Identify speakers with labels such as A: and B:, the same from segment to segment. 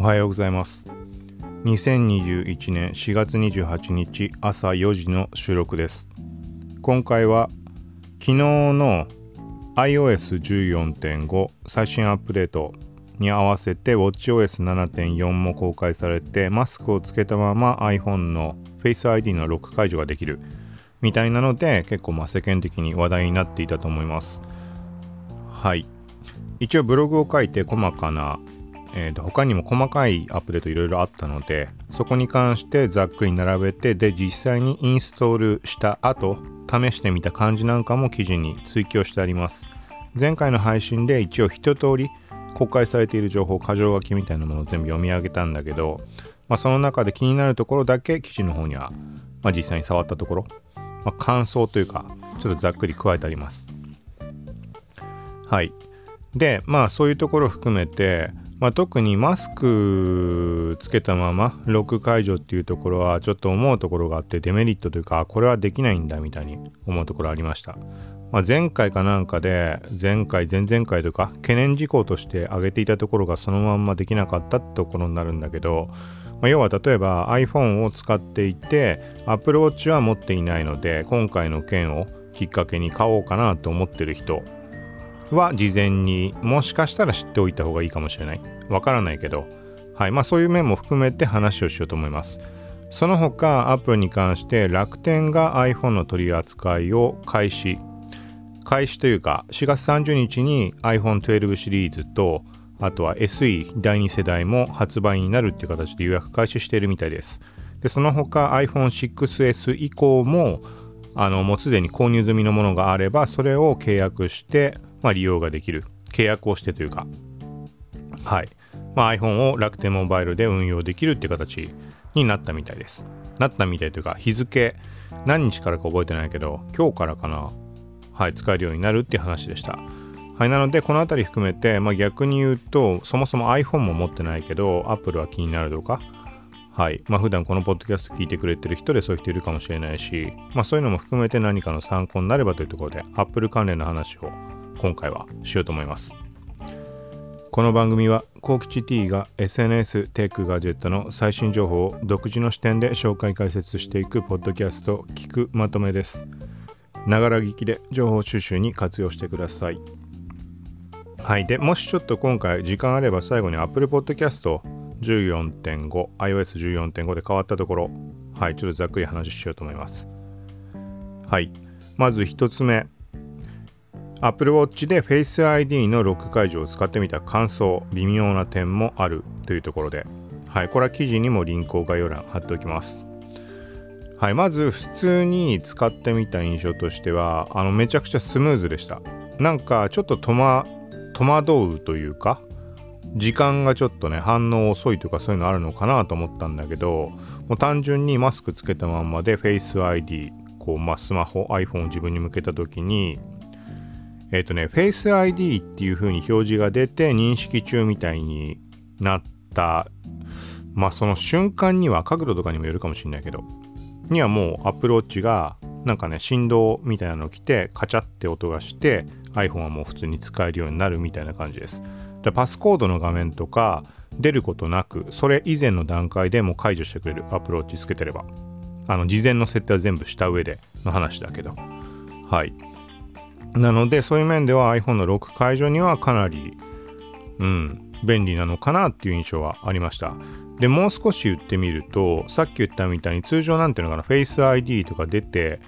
A: おはようございます。2021年4月28日朝4時の収録です。今回は昨日の iOS14.5 最新アップデートに合わせて WatchOS7.4 も公開されてマスクをつけたまま iPhone の Face ID のロック解除ができるみたいなので結構まあ世間的に話題になっていたと思います。はい。一応ブログを書いて細かなえー、と他にも細かいアップデートいろいろあったのでそこに関してざっくり並べてで実際にインストールした後試してみた感じなんかも記事に追記をしてあります。前回の配信で一応一通り公開されている情報箇条書きみたいなものを全部読み上げたんだけど、まあ、その中で気になるところだけ記事の方には、まあ、実際に触ったところ、まあ、感想というかちょっとざっくり加えてあります。はい。でまあそういうところを含めてまあ、特にマスクつけたままロック解除っていうところはちょっと思うところがあってデメリットというかこれはできないんだみたいに思うところありました、まあ、前回かなんかで前回前々回とか懸念事項として挙げていたところがそのまんまできなかったってところになるんだけど、まあ、要は例えば iPhone を使っていて Apple Watch は持っていないので今回の件をきっかけに買おうかなと思ってる人は事前にもしかしたら知っておいた方がいいかもしれない。わからないけど、はい。まあそういう面も含めて話をしようと思います。その他、アップルに関して楽天が iPhone の取り扱いを開始。開始というか、4月30日に iPhone12 シリーズと、あとは SE 第2世代も発売になるっていう形で予約開始しているみたいです。で、その他 iPhone6S 以降も、あの、もうすでに購入済みのものがあれば、それを契約して、まあ、利用ができる契約をしてというか。はい、まあ、iPhone を楽天モバイルで運用できるっていう形になったみたいです。なったみたいというか日付何日からか覚えてないけど今日からかな。はい使えるようになるっていう話でした。はいなのでこの辺り含めて、まあ、逆に言うとそもそも iPhone も持ってないけど Apple は気になるとか。はい。まあ普段このポッドキャスト聞いてくれてる人でそういう人いるかもしれないし、まあ、そういうのも含めて何かの参考になればというところで Apple 関連の話を今回はしようと思います。この番組はコウキチ T が SNS テックガジェットの最新情報を独自の視点で紹介解説していくポッドキャスト聞くまとめです。ながら聞きで情報収集に活用してください。はい。でもしちょっと今回時間あれば最後に Apple Podcast 14.5 iOS14.5 で変わったところはい。ちょっとざっくり話しようと思います。はい。まず1つ目。Apple Watch で Face ID のロック解除を使ってみた感想、微妙な点もあるというところで、はい、これは記事にもリンクを概要欄貼っておきます。はい、まず普通に使ってみた印象としては、あのめちゃくちゃスムーズでした。なんかちょっと戸惑うというか、時間がちょっとね、反応遅いとかそういうのあるのかなと思ったんだけど、もう単純にマスクつけたまんまで Face ID、こう、まあ、スマホ、iPhone を自分に向けた時に、えっ、ー、とね、Face ID っていう風に表示が出て認識中みたいになった、まあその瞬間には角度とかにもよるかもしれないけど、にはもう Apple Watch がなんかね、振動みたいなの来て、カチャって音がして、iPhone はもう普通に使えるようになるみたいな感じです。でパスコードの画面とか出ることなく、それ以前の段階でも解除してくれる Apple Watch つけてれば。あの、事前の設定は全部した上での話だけど。はい。なのでそういう面では iPhone のロック解除にはかなり、うん、便利なのかなっていう印象はありました。で、もう少し言ってみると、さっき言ったみたいに通常なんていうのかな、Face ID とか出て、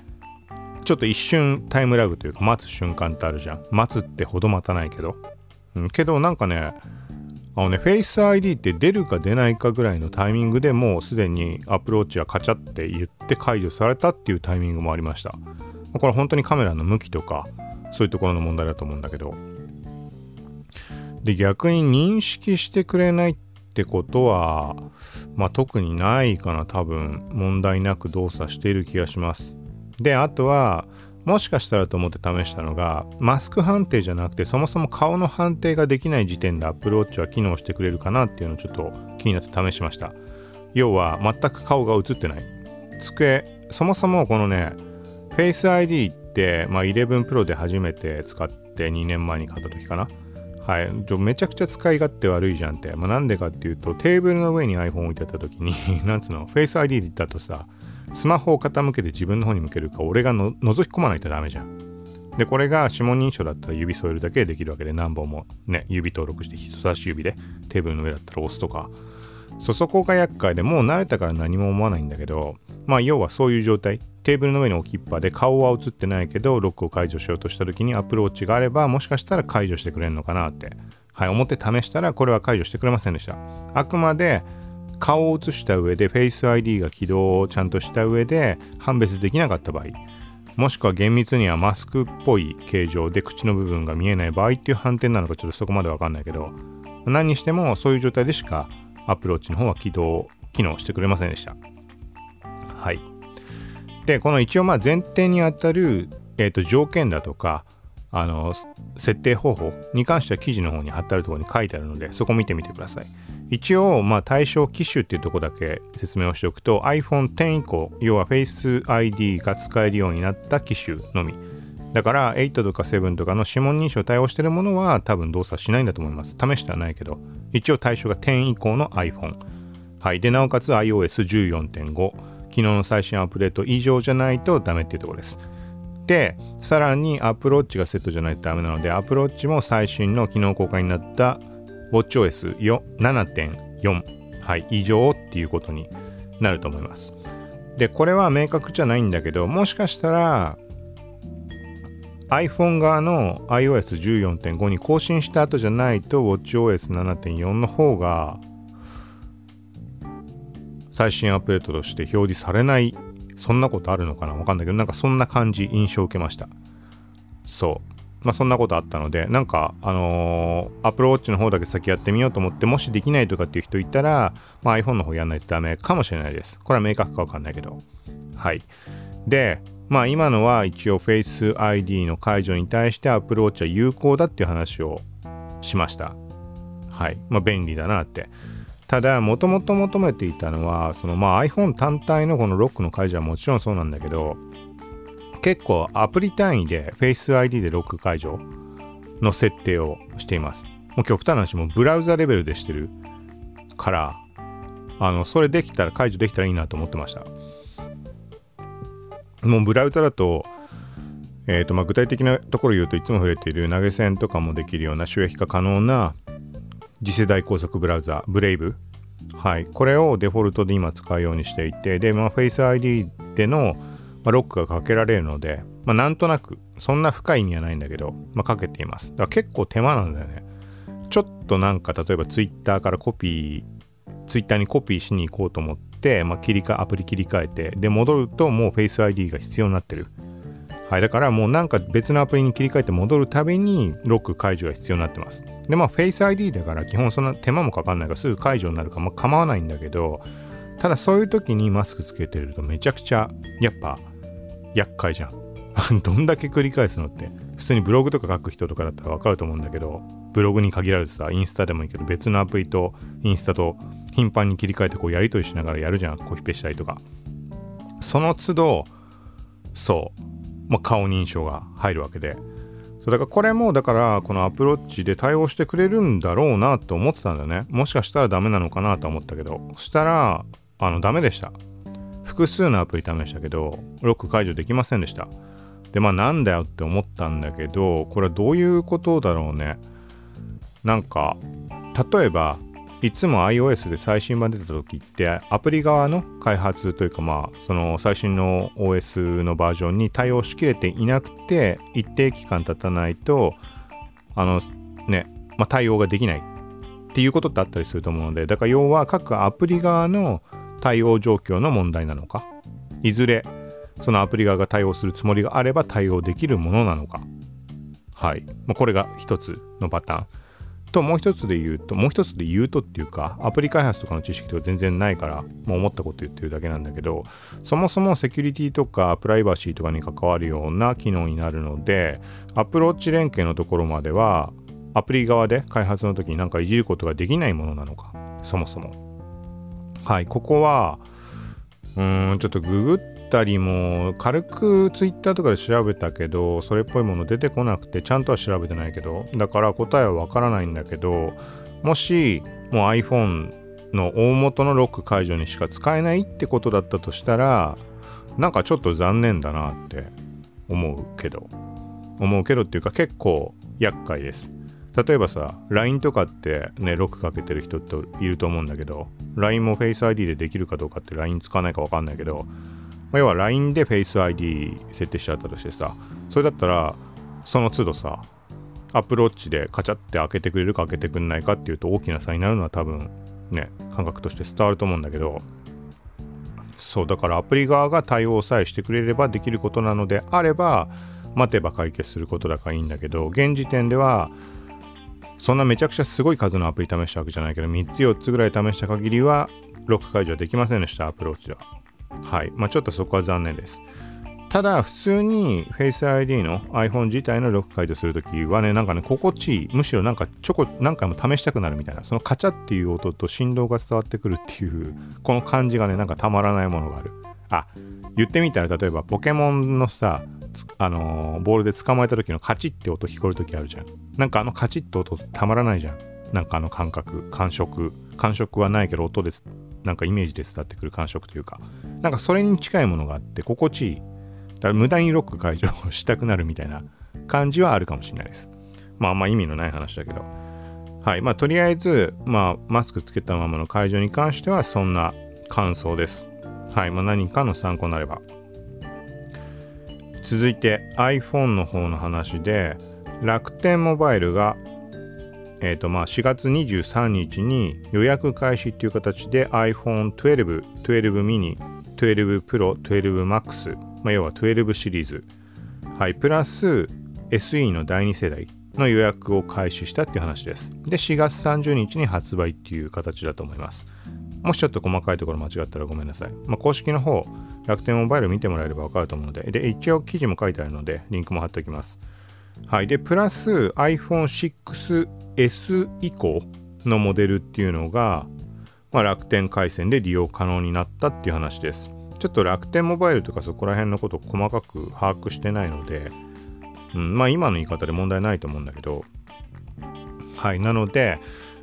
A: ちょっと一瞬タイムラグというか待つ瞬間ってあるじゃん。待つってほど待たないけど。うん、けどなんかね、あのね、Face ID って出るか出ないかぐらいのタイミングでもうすでにアプローチはカチャって言って解除されたっていうタイミングもありました。これ本当にカメラの向きとか、そういうところの問題だと思うんだけど。で逆に認識してくれないってことはまあ特にないかな。多分問題なく動作している気がします。であとはもしかしたらと思って試したのがマスク判定じゃなくてそもそも顔の判定ができない時点で Apple Watch は機能してくれるかなっていうのをちょっと気になって試しました。要は全く顔が映ってない。机そもそもこのね Face ID って、まあ、11 Pro で初めて使って2年前に買った時かな。はい、めちゃくちゃ使い勝手悪いじゃんって。まあ、なんでかっていうと、テーブルの上に iPhone 置いてた時に なんつうの、Face ID だとさ、スマホを傾けて自分の方に向けるか、俺がの覗き込まないとダメじゃん。で、これが指紋認証だったら指添えるだけでできるわけで、何本もね、指登録して人差し指でテーブルの上だったら押すとか、そそこが厄介でもう慣れたから何も思わないんだけど、まあ要はそういう状態。テーブルの上に置きっぱで顔は映ってないけど、ロックを解除しようとした時にアプローチがあれば、もしかしたら解除してくれるのかなって。はい、思って試したらこれは解除してくれませんでした。あくまで顔を映した上で Face ID が起動をちゃんとした上で判別できなかった場合、もしくは厳密にはマスクっぽい形状で口の部分が見えない場合っていう判定なのかちょっとそこまでわかんないけど、何にしてもそういう状態でしかアプローチの方は起動、機能してくれませんでした。はい。で、この一応まあ前提にあたる、えー、と条件だとか、あの、設定方法に関しては記事の方に貼ってあるところに書いてあるので、そこ見てみてください。一応、まあ、対象機種っていうとこだけ説明をしておくと iPhone X 以降、要は Face ID が使えるようになった機種のみ。だから8とか7とかの指紋認証対応してるものは多分動作しないんだと思います。試してはないけど、一応対象が10以降の iPhone。はい。で、なおかつ iOS14.5。昨日の最新アップデート以上じゃないとダメっていうところです。で、さらにアプローチがセットじゃないとダメなので、アプローチも最新の昨日公開になった WatchOS7.4、はい、以上っていうことになると思います。で、これは明確じゃないんだけど、もしかしたら iPhone 側の iOS14.5 に更新した後じゃないと WatchOS7.4 の方が最新アップデートとして表示されないそんなことあるのかな？わかんないけどなんかそんな感じ印象を受けましたそうまあ、そんなことあったので、なんか、あのー、アプローチの方だけ先やってみようと思って、もしできないとかっていう人いたら、まあ、iPhone の方やんないとダメかもしれないです。これは明確かわかんないけど。はい。で、まあ、今のは一応 Face ID の解除に対してアプローチは有効だっていう話をしました。はい。まあ、便利だなって。ただ、もともと求めていたのは、そのまあ iPhone 単体のこのロックの解除はもちろんそうなんだけど、結構アプリ単位で Face ID でロック解除の設定をしています。もう極端な話もブラウザレベルでしてるから、あの、それできたら解除できたらいいなと思ってました。もうブラウザだと、えーとまあ、具体的なところ言うといつも触れている投げ銭とかもできるような収益化可能な次世代高速ブラウザ、ブレイブ。はい。これをデフォルトで今使うようにしていて、で、まあ、Face ID でのまあ、ロックがかけられるので、まあ、なんとなく、そんな深い意味はないんだけど、まあ、かけています。だから結構手間なんだよね。ちょっとなんか、例えば Twitter からコピー、Twitter にコピーしに行こうと思って、まあ、切り替アプリ切り替えて、で、戻るともうフェイス ID が必要になってる。はい、だからもうなんか別のアプリに切り替えて戻るたびにロック解除が必要になってます。で、まあ Face ID だから基本そんな手間もかかんないからすぐ解除になるか、まあ、構わないんだけど、ただそういう時にマスクつけてるとめちゃくちゃやっぱ厄介じゃん。どんだけ繰り返すのって。普通にブログとか書く人とかだったらわかると思うんだけど、ブログに限らずさ、インスタでもいいけど、別のアプリとインスタと頻繁に切り替えてこうやり取りしながらやるじゃん。コピペしたりとか。その都度、そう、まあ、顔認証が入るわけで。そうだからこれもだからこのアプローチで対応してくれるんだろうなと思ってたんだよね。もしかしたらダメなのかなと思ったけど、そしたら、あの、ダメでした。複数のアプリ試したけど、ロック解除できませんでした。で、まあなんだよって思ったんだけど、これはどういうことだろうね。なんか、例えば、いつも iOS で最新版出た時ってアプリ側の開発というかまあその最新の OS のバージョンに対応しきれていなくて一定期間経たないとあのね、まあ、対応ができないっていうことってあったりすると思うのでだから要は各アプリ側の対応状況の問題なのかいずれそのアプリ側が対応するつもりがあれば対応できるものなのか。はい、まあ、これが一つのパターン。ともう一つで言うともう一つで言うとっていうかアプリ開発とかの知識とか全然ないからもう思ったこと言ってるだけなんだけどそもそもセキュリティとかプライバシーとかに関わるような機能になるのでアプローチ連携のところまではアプリ側で開発の時になんかいじることができないものなのか。そもそも。はい、ここは、うん、ちょっとググったりも軽く Twitter とかで調べたけどそれっぽいもの出てこなくてちゃんとは調べてないけどだから答えはわからないんだけどもしもう iPhone の大元のロック解除にしか使えないってことだったとしたらなんかちょっと残念だなって思うけど。思うけどっていうか結構厄介です。例えばさ LINE とかってねロックかけてる人っていると思うんだけど LINE も Face ID でできるかどうかって LINE 使わないか分かんないけど、まあ、要は LINE で Face ID 設定しちゃったとしてさそれだったらその都度さアプローチでカチャって開けてくれるか開けてくれないかっていうと大きな差になるのは多分ね感覚として伝わると思うんだけどそうだからアプリ側が対応さえしてくれればできることなのであれば待てば解決することだからいいんだけど現時点ではそんなめちゃくちゃすごい数のアプリ試したわけじゃないけど3つ4つぐらい試した限りはロック解除はできませんでしたアプローチでは。はい。まあちょっとそこは残念です。ただ普通に Face ID の iPhone 自体のロック解除するときはねなんかね心地いいむしろなんかちょこ何回も試したくなるみたいなそのカチャっていう音と振動が伝わってくるっていうこの感じがねなんかたまらないものがある。あ言ってみたら例えばポケモンのさあのー、ボールで捕まえた時のカチッって音聞こえる時あるじゃん。なんかあのカチッと音たまらないじゃん。なんかあの感覚感触感触はないけど音ですなんかイメージで伝わってくる感触というかなんかそれに近いものがあって心地いいだから無駄にロック解除をしたくなるみたいな感じはあるかもしれないです。まああんま意味のない話だけど。はい。まあとりあえず、まあマスクつけたままの解除に関してはそんな感想です。はい。まあ何かの参考になれば。続いて iPhone の方の話で楽天モバイルがえーとまあ、4月23日に予約開始っていう形で iPhone12、12 mini、12 Pro、12 Max、まあ、要は12シリーズ、はい、プラス SE の第2世代の予約を開始したっていう話です。で、4月30日に発売っていう形だと思います。もしちょっと細かいところ間違ったらごめんなさい。まあ、公式の方、楽天モバイル見てもらえればわかると思うので、で、一応記事も書いてあるので、リンクも貼っておきます。はい。で、プラス iPhone6 S 以降のモデルっていうのが、まあ、楽天回線で利用可能になったっていう話です。ちょっと楽天モバイルとかそこら辺のことを細かく把握してないので、うん、まあ今の言い方で問題ないと思うんだけど、はい、なので、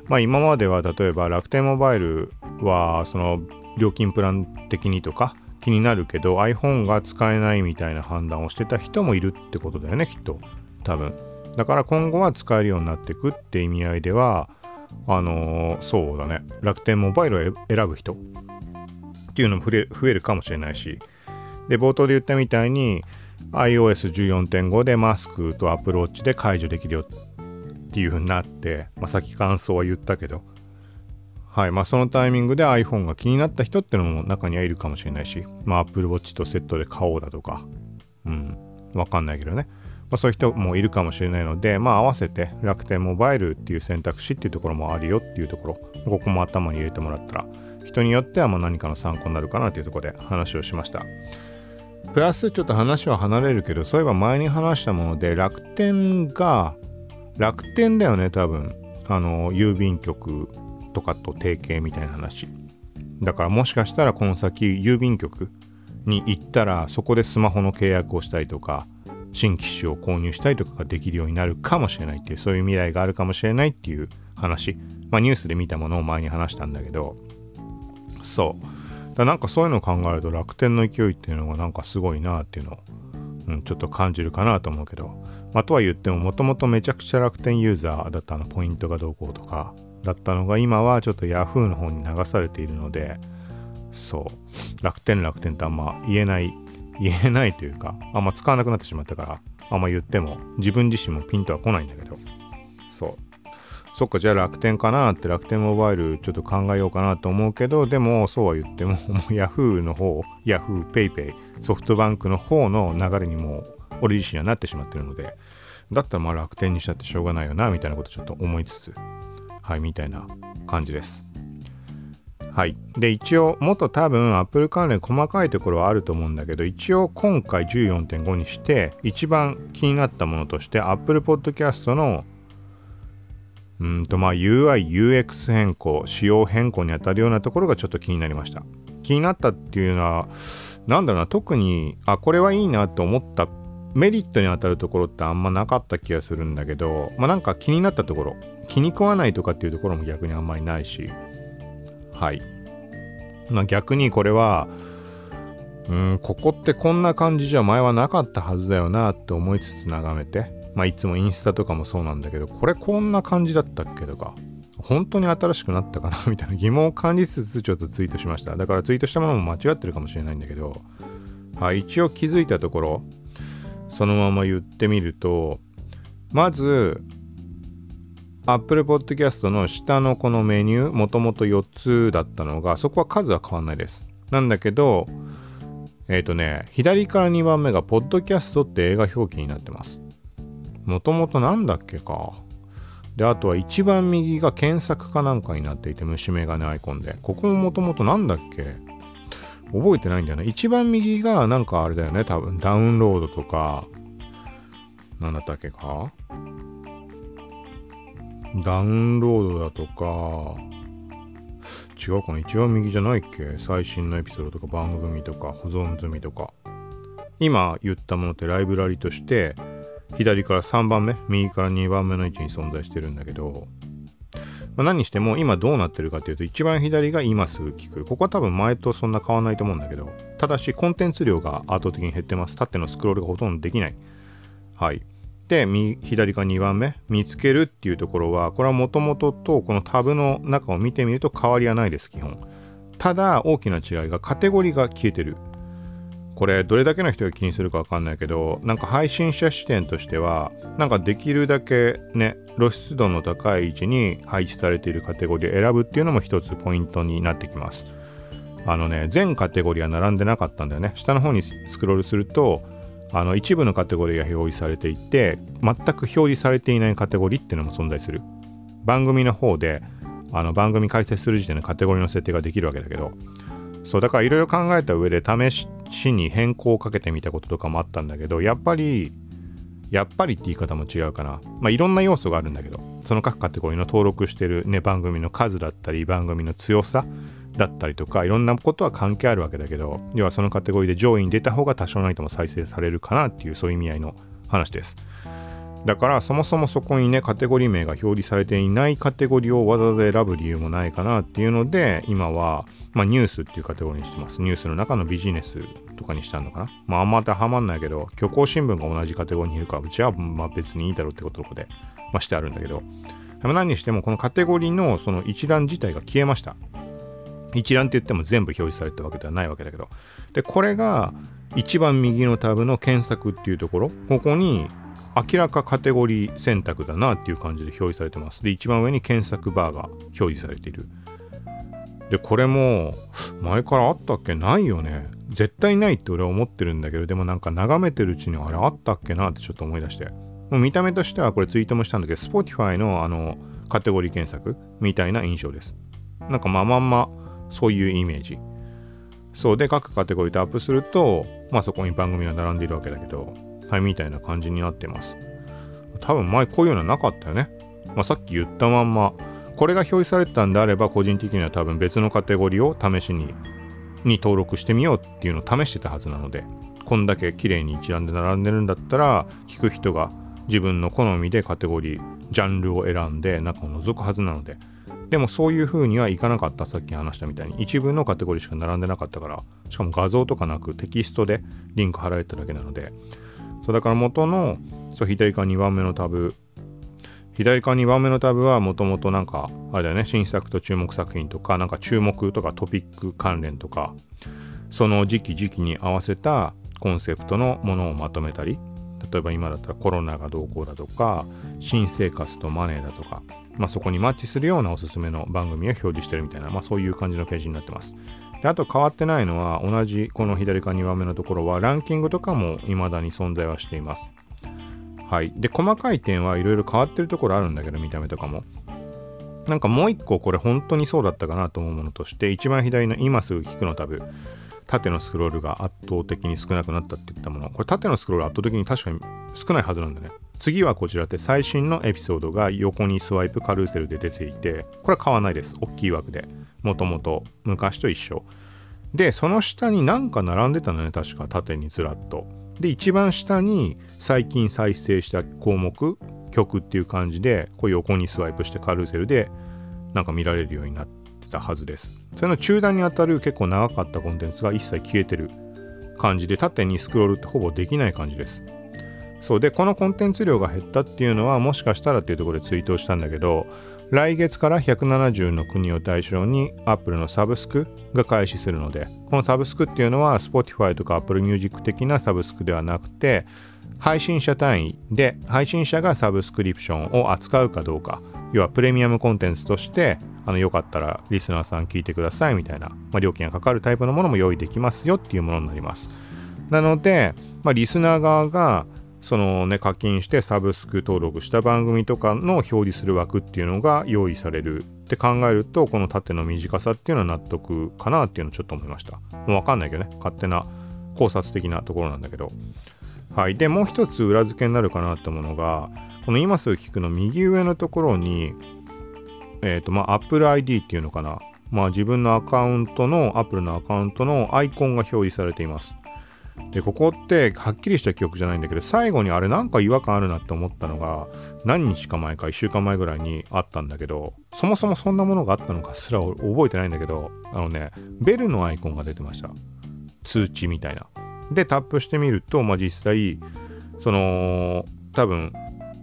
A: まあ今までは例えば楽天モバイルはその料金プラン的にとか気になるけど iPhone が使えないみたいな判断をしてた人もいるってことだよねきっと。多分。だから今後は使えるようになっていくって意味合いではあのー、そうだね。楽天モバイルを選ぶ人っていうのも増えるかもしれないし。で冒頭で言ったみたいに iOS14.5 でマスクとアプローチで解除できるよっていう風になって、まあ、さっき感想は言ったけど。はい。まあそのタイミングで iPhone が気になった人ってのも中にはいるかもしれないしまあ Apple Watch とセットで買おうだとか。うん。わかんないけどね。まあ、そういう人もいるかもしれないので、まあ、合わせて楽天モバイルっていう選択肢っていうところもあるよっていうところ、ここも頭に入れてもらったら人によってはま何かの参考になるかなというところで話をしました。プラスちょっと話は離れるけど、そういえば前に話したもので楽天が、楽天だよね、多分。あの、郵便局とかと提携みたいな話。だからもしかしたらこの先郵便局に行ったらそこでスマホの契約をしたりとか新機種を購入したりとかができるようになるかもしれないっていうそういう未来があるかもしれないっていう話。まあニュースで見たものを前に話したんだけど。そう。だなんかそういうのを考えると楽天の勢いっていうのがなんかすごいなっていうのを、うん、ちょっと感じるかなと思うけど、まあ、とは言ってももともとめちゃくちゃ楽天ユーザーだったのポイントがどうこうとかだったのが今はちょっと Yahoo の方に流されているのでそう。楽天楽天ってあんま言えない言えないというかあんま使わなくなってしまったからあんま言っても自分自身もピンとは来ないんだけどそうそっか、じゃあ楽天かなって楽天モバイルちょっと考えようかなと思うけど、でもそうは言っても、もう Yahoo の方、Yahoo PayPay、ソフトバンクの方の流れにも俺自身はなってしまってるので、だったらまあ楽天にしたってしょうがないよな、みたいなことちょっと思いつつ、はい、みたいな感じです。はい。で、一応、もっと多分 Apple 関連細かいところはあると思うんだけど、一応今回14.5にして、一番気になったものとして Apple Podcast のうんとまあ UI、UX 変更、仕様変更にあたるようなところがちょっと気になりました。気になったっていうのは、なんだろうな特にあこれはいいなと思ったメリットに当たるところってあんまなかった気がするんだけどまあなんか気になったところ気に食わないとかっていうところも逆にあんまりないしはい。まあ逆にこれはうんここってこんな感じじゃ前はなかったはずだよなって思いつつ眺めてまあいつもインスタとかもそうなんだけどこれこんな感じだったっけとか本当に新しくなったかなみたいな疑問を感じつつちょっとツイートしました。だからツイートしたものも間違ってるかもしれないんだけど、はい、一応気づいたところそのまま言ってみるとまず Apple Podcast の下のこのメニューもともと4つだったのがそこは数は変わんないです。なんだけどえっ、ー、とね左から2番目が Podcast って映画表記になってます。もともとなんだっけか。であとは一番右が検索かなんかになっていて虫眼鏡アイコンで。ここももともとなんだっけ？覚えてないんだよね。一番右がなんかあれだよね多分ダウンロードとか何だったっけか。ダウンロードだとか。違うかな？一番右じゃないっけ？最新のエピソードとか番組とか保存済みとか。今言ったものってライブラリとして左から3番目右から2番目の位置に存在してるんだけど、まあ、何にしても今どうなってるかっていうと一番左が今すぐ聞く。ここは多分前とそんな変わらないと思うんだけど。ただしコンテンツ量が圧倒的に減ってます。縦のスクロールがほとんどできない。はい。で左か2番目見つけるっていうところはこれはもともととこのタブの中を見てみると変わりはないです基本。ただ大きな違いがカテゴリーが消えてる。これどれだけの人が気にするかわかんないけどなんか配信者視点としてはなんかできるだけね露出度の高い位置に配置されているカテゴリーを選ぶっていうのも一つポイントになってきます。あのね全カテゴリーは並んでなかったんだよね。下の方にスクロールするとあの一部のカテゴリーが表示されていて全く表示されていないカテゴリーっていうのも存在する。番組の方であの番組開設する時点でカテゴリーの設定ができるわけだけどそうだからいろいろ考えた上で試しに変更をかけてみたこととかもあったんだけどやっぱりやっぱりって言い方も違うかな。まあいろんな要素があるんだけどその各カテゴリーの登録してるね番組の数だったり番組の強さだったりとかいろんなことは関係あるわけだけど要はそのカテゴリーで上位に出た方が多少ないとも再生されるかなっていうそういう意味合いの話です。だからそもそもそこにねカテゴリー名が表示されていないカテゴリーをわざわざ選ぶ理由もないかなっていうので今は、まあ、ニュースっていうカテゴリーにしてます。ニュースの中のビジネスとかにしたのかな。まああんま当てはまんないけど虚構新聞が同じカテゴリーにいるからうちはまあ別にいいだろうってことで、まあ、してあるんだけど。何にしてもこのカテゴリーのその一覧自体が消えました。一覧って言っても全部表示されたわけではないわけだけどでこれが一番右のタブの検索っていうところここに明らかカテゴリー選択だなっていう感じで表示されてます。で、一番上に検索バーが表示されている。で、これも前からあったっけ？ないよね。絶対ないって俺は思ってるんだけど、でもなんか眺めてるうちにあれあったっけなってちょっと思い出して。もう見た目としてはこれツイートもしたんだけど、Spotify のあのカテゴリー検索みたいな印象です。なんかまあまんまそういうイメージ。そうで各カテゴリーでアップすると、まあそこに番組が並んでいるわけだけど、はいみたいな感じになってます。多分前こういうのはなかったよね。まあ、さっき言ったまんま、これが表示されてたんであれば、個人的には多分別のカテゴリーを試しにに登録してみようっていうのを試してたはずなので、こんだけ綺麗に一覧で並んでるんだったら、聞く人が自分の好みでカテゴリー、ジャンルを選んで中を覗くはずなので、でもそういう風にはいかなかった、さっき話したみたいに。一部のカテゴリーしか並んでなかったから、しかも画像とかなくテキストでリンク貼られただけなので、そうだから元のそう左側2番目のタブ。左側2番目のタブはもともとなんかあれだよね。新作と注目作品とかなんか注目とかトピック関連とか。その時期時期に合わせたコンセプトのものをまとめたり。例えば今だったらコロナがどうこうだとか新生活とマネーだとか、まあ、そこにマッチするようなおすすめの番組を表示してるみたいな、まあ、そういう感じのページになってます。であと変わってないのは同じこの左か2番目のところはランキングとかも未だに存在はしています。はい。で、細かい点はいろいろ変わってるところあるんだけど、見た目とかも。なんかもう一個これ本当にそうだったかなと思うものとして、一番左の今すぐ聞くのタブ、縦のスクロールが圧倒的に少なくなったって言ったもの。これ縦のスクロール圧倒的に確かに少ないはずなんだね。次はこちらって最新のエピソードが横にスワイプカルーセルで出ていて、これは買わないです。大きい枠で。もともと昔と一緒。でその下になんか並んでたのね確か縦にずらっとで一番下に最近再生した項目曲っていう感じでこう横にスワイプしてカルーセルでなんか見られるようになってたはずですそれの中段にあたる結構長かったコンテンツが一切消えてる感じで縦にスクロールってほぼできない感じですそうでこのコンテンツ量が減ったっていうのはもしかしたらっていうところでツイートをしたんだけど来月から170の国を対象に Apple のサブスクが開始するのでこのサブスクっていうのは Spotify とか Apple Music 的なサブスクではなくて配信者単位で配信者がサブスクリプションを扱うかどうか要はプレミアムコンテンツとしてあのよかったらリスナーさん聞いてくださいみたいな、まあ、料金がかかるタイプのものも用意できますよっていうものになります。なので、まあ、リスナー側がそのね課金してサブスク登録した番組とかの表示する枠っていうのが用意される。って考えるとこの縦の短さっていうのは納得かなっていうのをちょっと思いました。もうわかんないけどね。勝手な考察的なところなんだけど。はい。でもう一つ裏付けになるかなってものがこの今すぐ聞くの右上のところにえっ、ー、とまあ Apple ID っていうのかな。まあ自分のアカウントの Apple のアカウントのアイコンが表示されています。でここってはっきりした記憶じゃないんだけど最後にあれなんか違和感あるなって思ったのが何日か前か1週間前ぐらいにあったんだけどそもそもそんなものがあったのかすら覚えてないんだけどあのねベルのアイコンが出てました。通知みたいな。でタップしてみると、まあ、実際その多分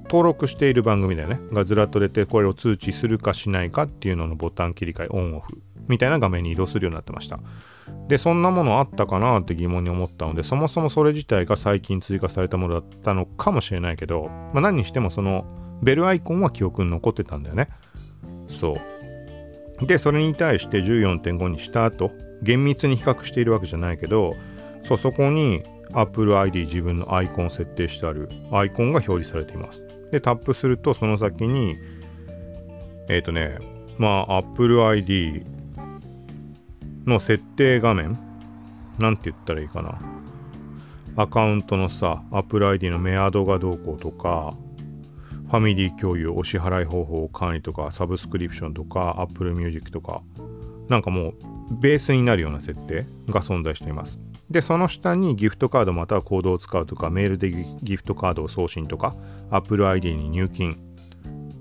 A: 登録している番組だよね。がずらっと出てこれを通知するかしないかっていうののボタン切り替えオンオフ。みたいな画面に移動するようになってました。でそんなものあったかなって疑問に思ったのでそもそもそれ自体が最近追加されたものだったのかもしれないけど、まあ、何にしてもそのベルアイコンは記憶に残ってたんだよね。そう。でそれに対して14.5にした後厳密に比較しているわけじゃないけどそうそこに Apple ID 自分のアイコンを設定してあるアイコンが表示されています。でタップするとその先にえっ、ー、とねまあ Apple ID の設定画面？なんて言ったらいいかな？アカウントのさ Apple ID のメアドがどうこうとかファミリー共有お支払い方法管理とかサブスクリプションとか Apple Music とかなんかもうベースになるような設定が存在しています。でその下にギフトカードまたはコードを使うとかメールでギフトカードを送信とか Apple ID に入金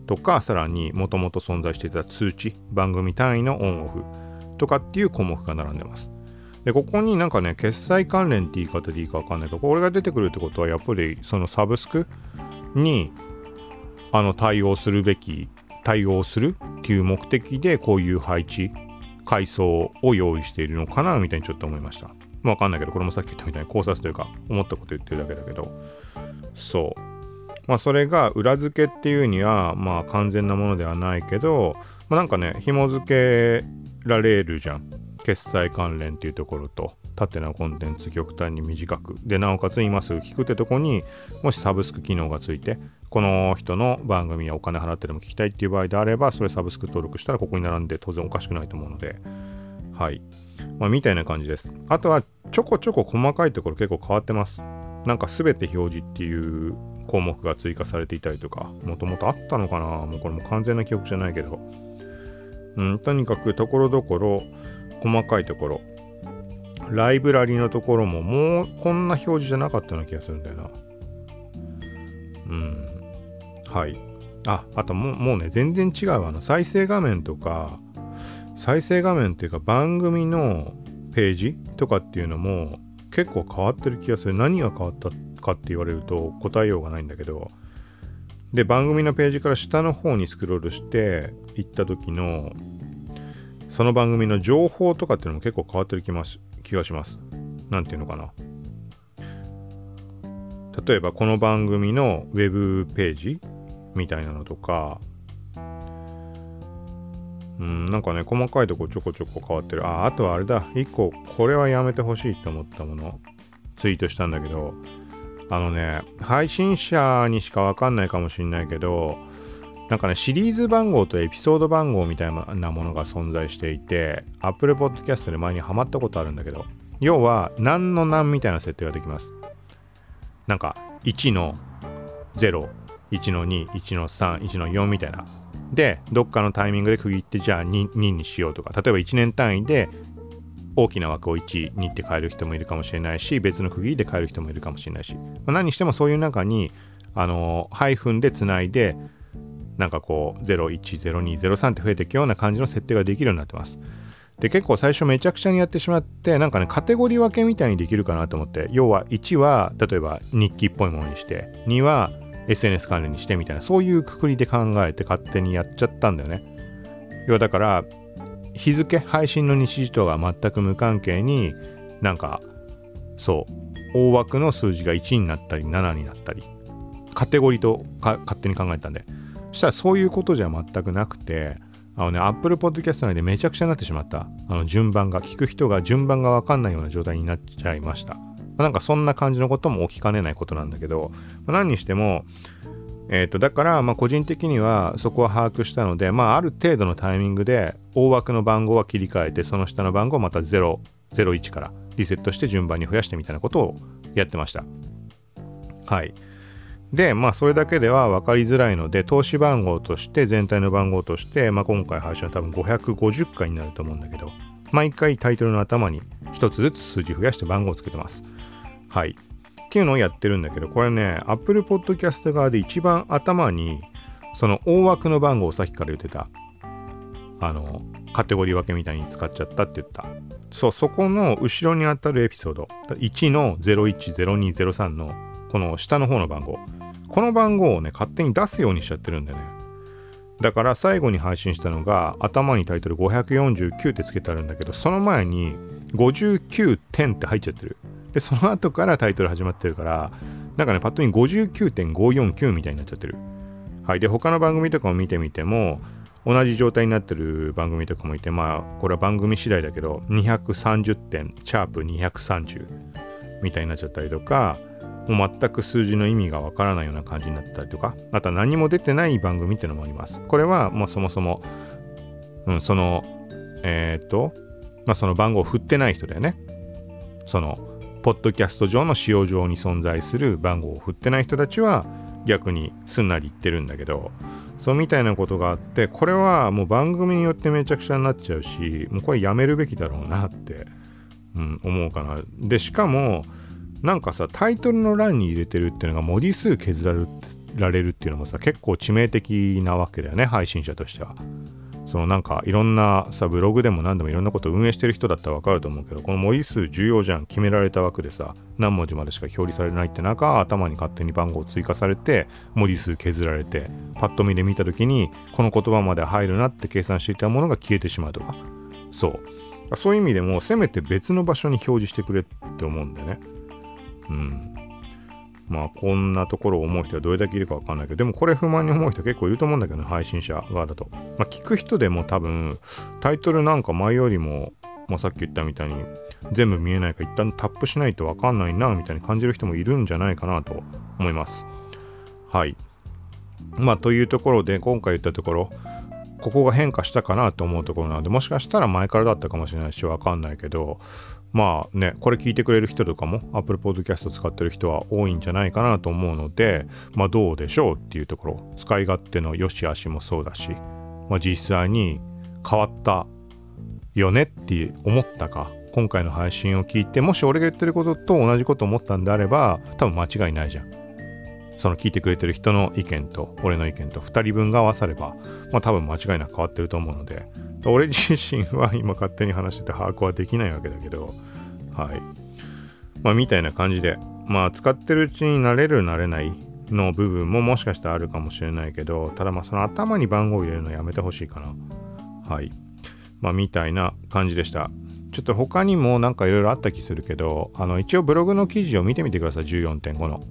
A: とかさらにもともと存在していた通知番組単位のオンオフ。とかっていう項目が並んでます。で、ここになんかね、決済関連って言い方でいいかわかんないけど、これが出てくるってことは、やっぱりそのサブスクにあの対応するべき、対応するっていう目的で、こういう配置、階層を用意しているのかなみたいにちょっと思いました。まあ、わかんないけど、これもさっき言ったみたいに考察というか、思ったこと言ってるだけだけど、そう。まあ、それが裏付けっていうには、まあ、完全なものではないけど、まあ、なんかね、紐付けられるじゃん。決済関連っていうところと縦のコンテンツ極端に短く。でなおかつ今すぐ聞くってとこにもしサブスク機能がついてこの人の番組やお金払ってでも聞きたいっていう場合であればそれサブスク登録したらここに並んで当然おかしくないと思うので。はい。まあみたいな感じです。あとはちょこちょこ細かいところ結構変わってます。なんか全て表示っていう項目が追加されていたりとかもともとあったのかな？もうこれも完全な記憶じゃないけど。うん、とにかくところどころ細かいところ。ライブラリのところももうこんな表示じゃなかったような気がするんだよな。うん。はい。ああとももうね全然違うあの再生画面とか再生画面っていうか番組のページとかっていうのも結構変わってる気がする。何が変わったかって言われると答えようがないんだけどで番組のページから下の方にスクロールして行った時のその番組の情報とかっていうのも結構変わってる気気がします。何ていうのかな。例えばこの番組のウェブページみたいなのとかうんなんかね細かいとこちょこちょこ変わってるああとはあれだ1個これはやめてほしいって思ったものツイートしたんだけどあのね、配信者にしかわかんないかもしんないけど、なんかね、シリーズ番号とエピソード番号みたいなものが存在していて、Apple Podcast で前にハマったことあるんだけど、要は、何の何みたいな設定ができます。なんか、1の0、1の2、1の3、1の4みたいな。で、どっかのタイミングで区切って、じゃあ 2, 2にしようとか、例えば1年単位で大きな枠を1、2って変える人もいるかもしれないし、別の区切りで変える人もいるかもしれないし、まあ、何にしてもそういう中に、あの、ハイフンでつないで、なんかこう、010203って増えていくような感じの設定ができるようになってます。で、結構最初めちゃくちゃにやってしまって、なんかね、カテゴリー分けみたいにできるかなと思って、要は1は、例えば日記っぽいものにして、2は SNS 関連にしてみたいな、そういうくくりで考えて勝手にやっちゃったんだよね。要はだから、日付、配信の日時とは全く無関係になんか、そう、大枠の数字が1になったり7になったり、カテゴリーと勝手に考えたんで、そしたらそういうことじゃ全くなくて、あのね、Apple Podcast 内でめちゃくちゃになってしまった。あの順番が、聞く人が順番がわかんないような状態になっちゃいました。なんかそんな感じのことも起きかねないことなんだけど、何にしても、えー、とだから、まあ、個人的にはそこは把握したので、まあ、ある程度のタイミングで大枠の番号は切り替えてその下の番号をまた001からリセットして順番に増やしてみたいなことをやってました。はい。で、まあ、それだけでは分かりづらいので、投資番号として、全体の番号として、まあ、今回配信は多分550回になると思うんだけど、毎回タイトルの頭に1つずつ数字増やして番号をつけてます。はい。っていうのをやってるんだけど、これね、Apple Podcast 側で一番頭に、その大枠の番号をさっきから言ってた、あの、カテゴリー分けみたいに使っちゃったって言った。そう、そこの後ろにあたるエピソード、1の010203のこの下の方の番号。この番号をね、勝手に出すようにしちゃってるんだよね。だから最後に配信したのが頭にタイトル549ってつけてあるんだけど、その前に59点って入っちゃってる。で、その後からタイトル始まってるから、なんかね、パッと見59.549みたいになっちゃってる。はい。で、他の番組とかを見てみても、同じ状態になってる番組とかもいて、まあ、これは番組次第だけど、230点、シャープ230みたいになっちゃったりとか、もう全く数字の意味がわからないような感じになったりとか、あとは何も出てない番組っていうのもあります。これは、もうそもそも、うん、その、えっ、と、まあ、その番号を振ってない人だよね。その、ポッドキャスト上の使用上に存在する番号を振ってない人たちは逆にすんなり言ってるんだけどそうみたいなことがあってこれはもう番組によってめちゃくちゃになっちゃうしもうこれやめるべきだろうなって、うん、思うかなでしかもなんかさタイトルの欄に入れてるっていうのが文字数削られるっていうのもさ結構致命的なわけだよね配信者としては。そのなんかいろんなさブログでも何でもいろんなことを運営してる人だったらわかると思うけどこの文字数重要じゃん決められた枠でさ何文字までしか表示されないって中頭に勝手に番号を追加されて文字数削られてパッと見で見た時にこの言葉まで入るなって計算していたものが消えてしまうとか。そう。そういう意味でもせめて別の場所に表示してくれって思うんだよね。うん。まあこんなところを思う人はどれだけいるかわかんないけど、でもこれ不満に思う人結構いると思うんだけどね、配信者側だと。まあ聞く人でも多分、タイトルなんか前よりも、まあさっき言ったみたいに、全部見えないか一旦タップしないとわかんないな、みたいに感じる人もいるんじゃないかなと思います。はい。まあというところで、今回言ったところ、ここが変化したかなと思うところなので、もしかしたら前からだったかもしれないし、わかんないけど、まあね、これ聞いてくれる人とかも Apple Podcast 使ってる人は多いんじゃないかなと思うので、まあどうでしょうっていうところ、使い勝手の良し悪しもそうだし、まあ実際に変わったよねって思ったか、今回の配信を聞いて、もし俺が言ってることと同じこと思ったんであれば、多分間違いないじゃん。その聞いてくれてる人の意見と俺の意見と2人分が合わされば、まあ多分間違いなく変わってると思うので、俺自身は今勝手に話してて把握はできないわけだけど、はい。まあ、みたいな感じで、まあ、使ってるうちになれる、なれないの部分ももしかしたらあるかもしれないけど、ただまあ、その頭に番号を入れるのやめてほしいかな。はい。まあ、みたいな感じでした。ちょっと他にもなんかいろいろあった気するけど、あの、一応ブログの記事を見てみてください。14.5の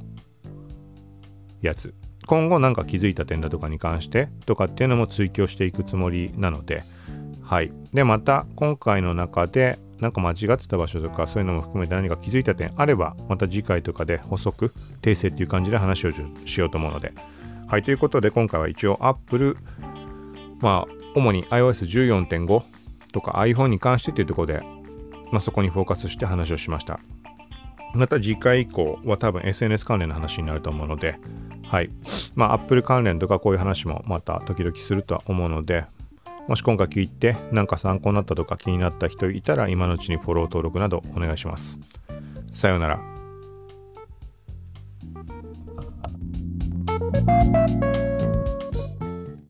A: やつ。今後なんか気づいた点だとかに関してとかっていうのも追求していくつもりなので、はい。で、また今回の中でなんか間違ってた場所とかそういうのも含めて何か気づいた点あれば、また次回とかで補足、訂正っていう感じで話をしようと思うので。はい。ということで今回は一応 Apple、まあ、主に iOS14.5 とか iPhone に関してというところで、まあ、そこにフォーカスして話をしました。また次回以降は多分 SNS 関連の話になると思うので、はい。まあ、Apple 関連とかこういう話もまた時々するとは思うので、もし今回聞いて何か参考になったとか気になった人いたら今のうちにフォロー登録などお願いします。さようなら。